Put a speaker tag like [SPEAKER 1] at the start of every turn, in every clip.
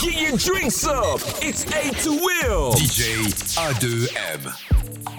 [SPEAKER 1] Get your drinks up. It's A to Will. DJ A2M.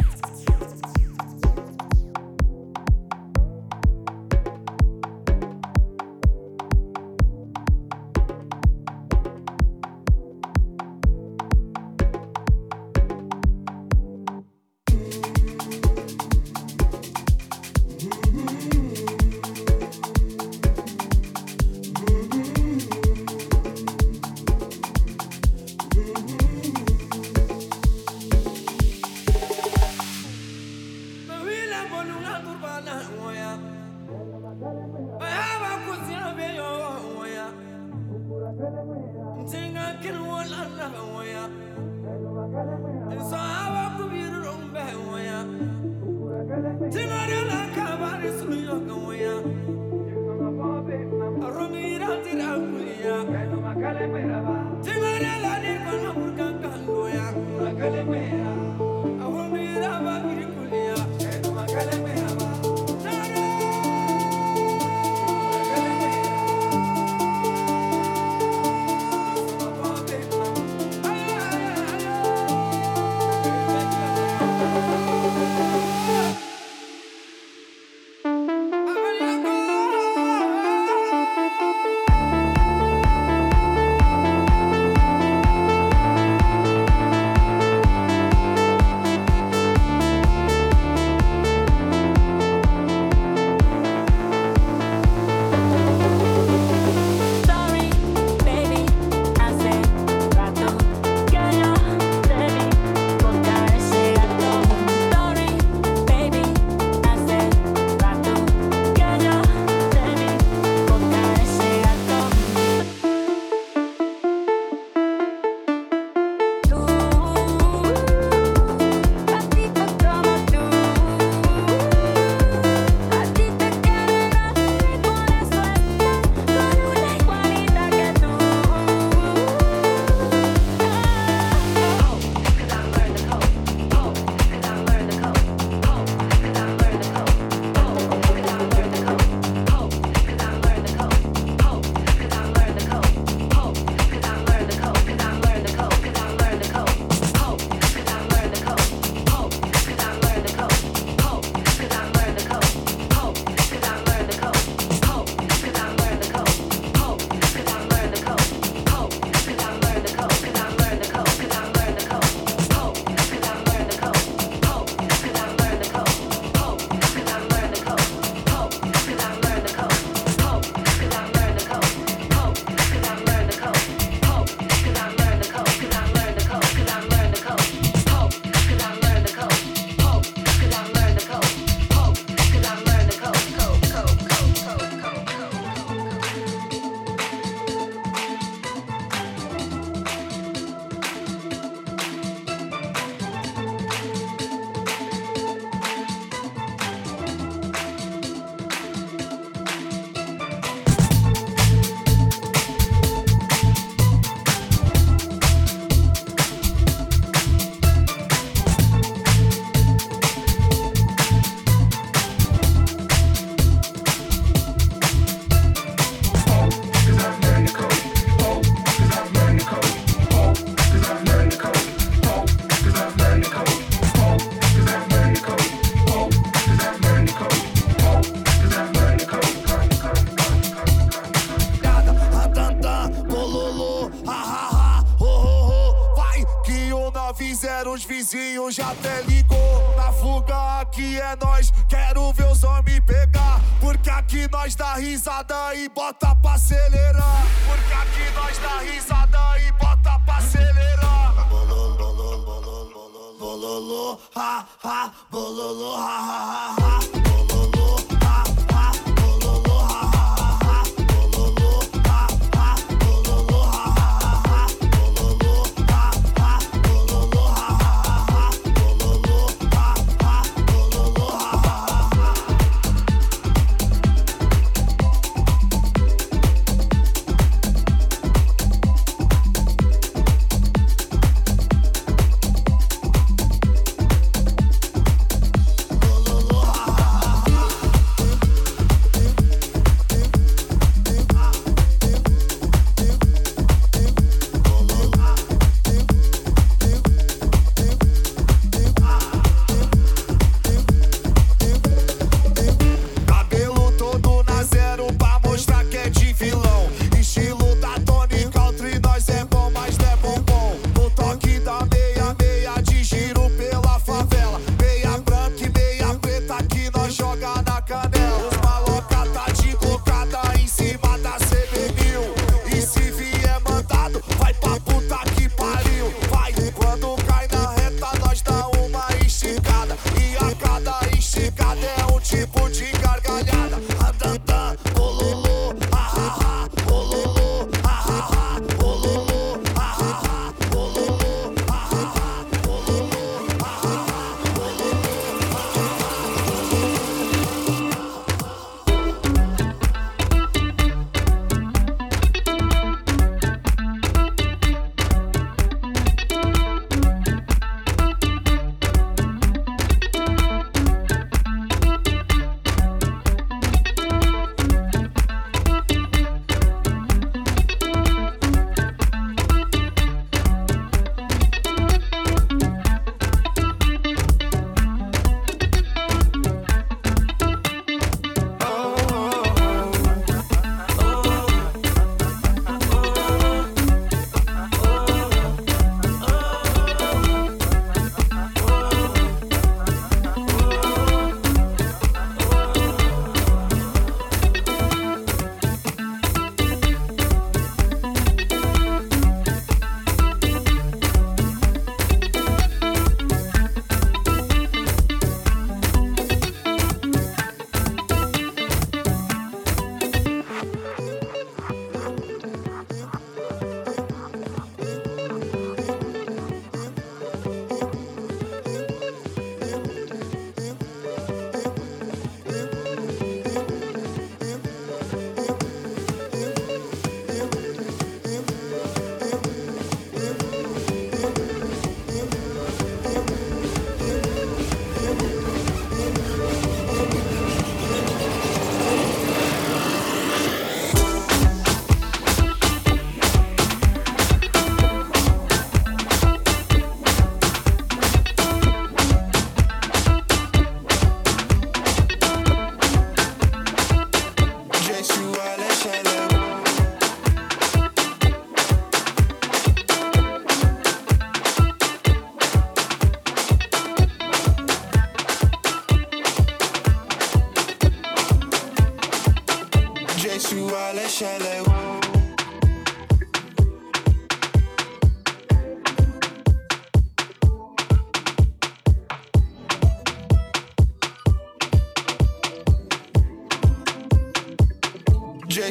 [SPEAKER 2] já até ligou. Na fuga aqui é nós, quero ver os homens pegar. Porque aqui nós dá risada e bota pra acelerar. Porque aqui nós dá risada e bota pra acelerar. Bololô, bololô, bololô, ha, ha, bololô, ha, ha, ha.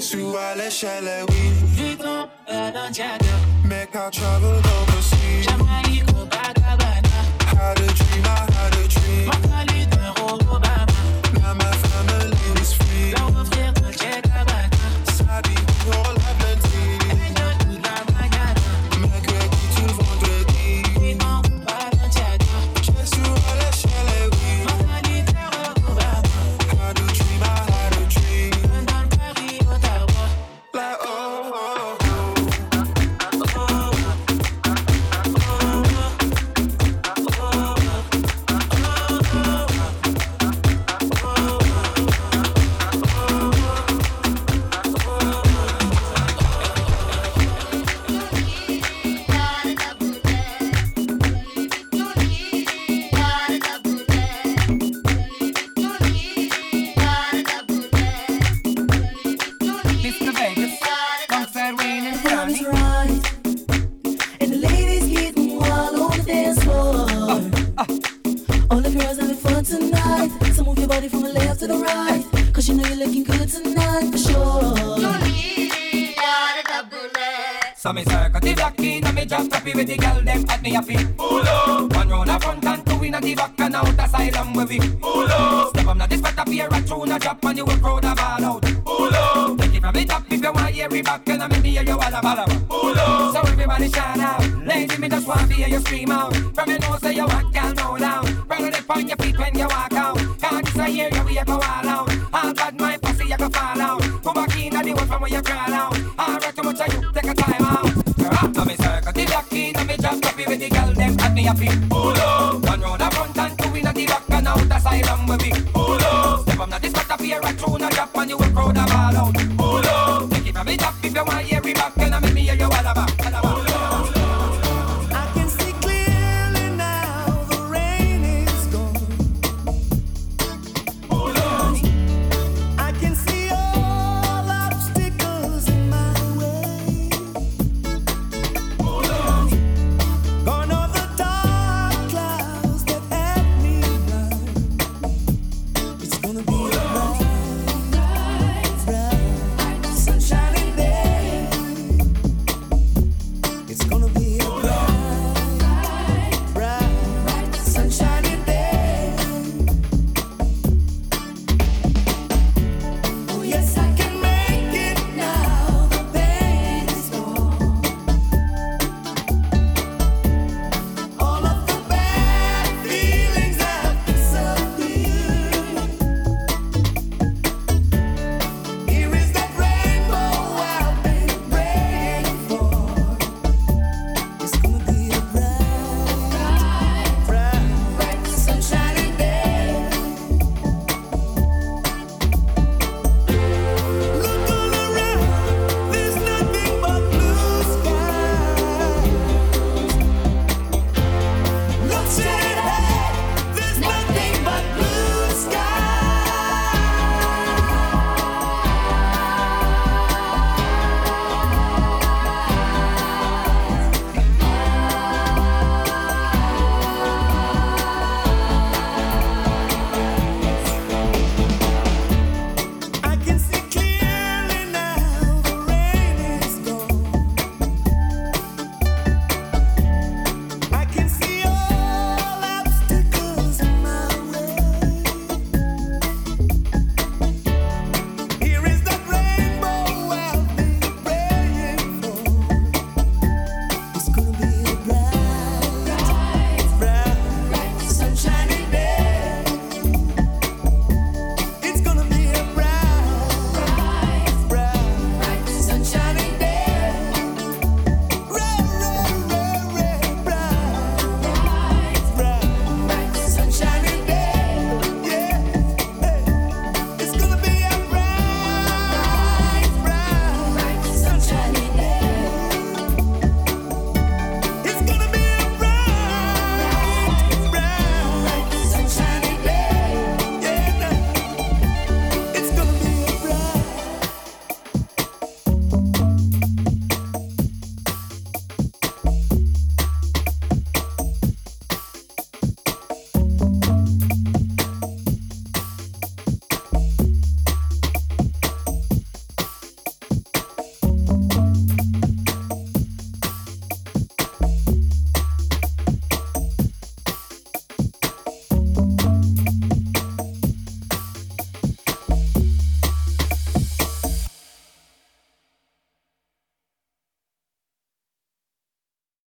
[SPEAKER 3] Su à l'échelle, oui.
[SPEAKER 4] Vuitton, Balenciaga.
[SPEAKER 3] Make I travel overseas.
[SPEAKER 5] Your
[SPEAKER 1] body
[SPEAKER 5] from
[SPEAKER 1] the left to the right,
[SPEAKER 5] cause you know you're looking good
[SPEAKER 1] tonight for sure.
[SPEAKER 6] So me circle the block in and me just happy with the girl them at me happy. Pull up. One round a front and two in a the back and out asylum where we. Pull up. Step up now this spot up here a tune a drop and you will crowd a ball out. Pull up. Take it from the top if you want hear it back and I make me hear you all about it. Pull up. So everybody shout out. Lady me just want to hear you scream out. From your nose say you walk girl no loud. Brother dip on your feet when you walk out. Cause this a area where a go all out. All bad my pussy you go fall out. Come back in the world from where you crawl out. All right, too much of you, take a time out. You're after me circle, the lock in the me drop copy with the girl them and me a feel. Pull up, one round the front and two in the back and out asylum where we. Pull